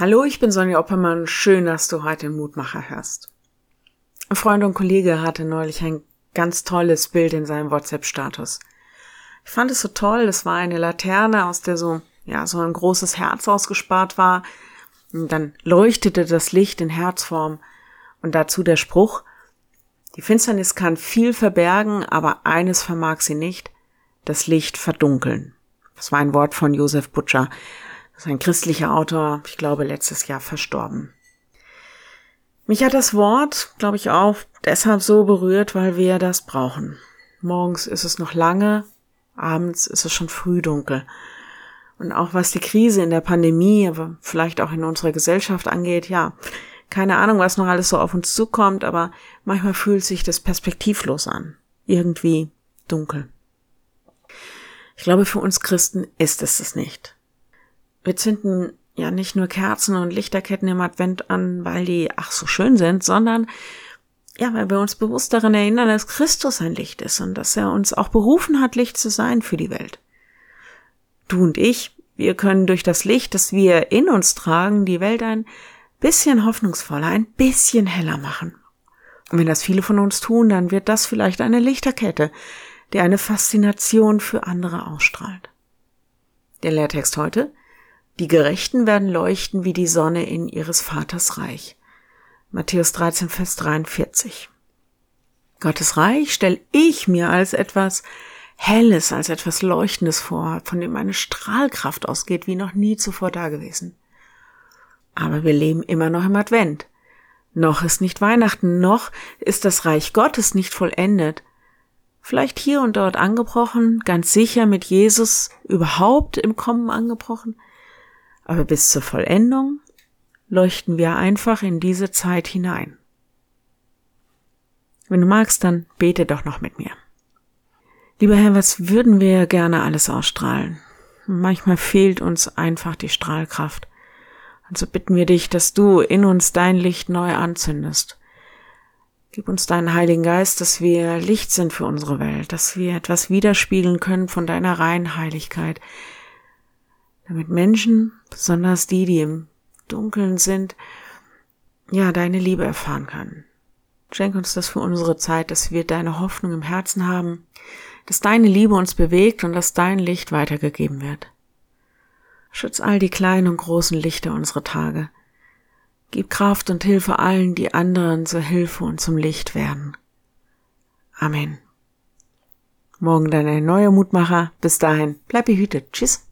Hallo, ich bin Sonja Oppermann. Schön, dass du heute den Mutmacher hörst. Ein Freund und Kollege hatte neulich ein ganz tolles Bild in seinem WhatsApp-Status. Ich fand es so toll. Das war eine Laterne, aus der so, ja, so ein großes Herz ausgespart war. Und dann leuchtete das Licht in Herzform. Und dazu der Spruch, die Finsternis kann viel verbergen, aber eines vermag sie nicht, das Licht verdunkeln. Das war ein Wort von Josef Butcher. Das ist ein christlicher Autor, ich glaube, letztes Jahr verstorben. Mich hat das Wort, glaube ich, auch deshalb so berührt, weil wir das brauchen. Morgens ist es noch lange, abends ist es schon früh dunkel. Und auch was die Krise in der Pandemie, aber vielleicht auch in unserer Gesellschaft angeht, ja, keine Ahnung, was noch alles so auf uns zukommt, aber manchmal fühlt sich das perspektivlos an. Irgendwie dunkel. Ich glaube, für uns Christen ist es es nicht wir zünden ja nicht nur Kerzen und Lichterketten im Advent an, weil die ach so schön sind, sondern ja, weil wir uns bewusst daran erinnern, dass Christus ein Licht ist und dass er uns auch berufen hat, Licht zu sein für die Welt. Du und ich, wir können durch das Licht, das wir in uns tragen, die Welt ein bisschen hoffnungsvoller, ein bisschen heller machen. Und wenn das viele von uns tun, dann wird das vielleicht eine Lichterkette, die eine Faszination für andere ausstrahlt. Der Lehrtext heute die Gerechten werden leuchten wie die Sonne in ihres Vaters Reich. Matthäus 13, Vers 43. Gottes Reich stelle ich mir als etwas Helles, als etwas Leuchtendes vor, von dem eine Strahlkraft ausgeht, wie noch nie zuvor dagewesen. Aber wir leben immer noch im Advent. Noch ist nicht Weihnachten, noch ist das Reich Gottes nicht vollendet. Vielleicht hier und dort angebrochen, ganz sicher mit Jesus überhaupt im Kommen angebrochen, aber bis zur Vollendung leuchten wir einfach in diese Zeit hinein. Wenn du magst, dann bete doch noch mit mir. Lieber Herr, was würden wir gerne alles ausstrahlen? Manchmal fehlt uns einfach die Strahlkraft. Und so bitten wir dich, dass du in uns dein Licht neu anzündest. Gib uns deinen Heiligen Geist, dass wir Licht sind für unsere Welt, dass wir etwas widerspiegeln können von deiner reinen Heiligkeit, damit Menschen, besonders die, die im Dunkeln sind, ja, deine Liebe erfahren können. Schenk uns das für unsere Zeit, dass wir deine Hoffnung im Herzen haben, dass deine Liebe uns bewegt und dass dein Licht weitergegeben wird. Schütz all die kleinen und großen Lichter unserer Tage. Gib Kraft und Hilfe allen, die anderen zur Hilfe und zum Licht werden. Amen. Morgen dann ein neuer Mutmacher. Bis dahin, bleib behütet. Tschüss.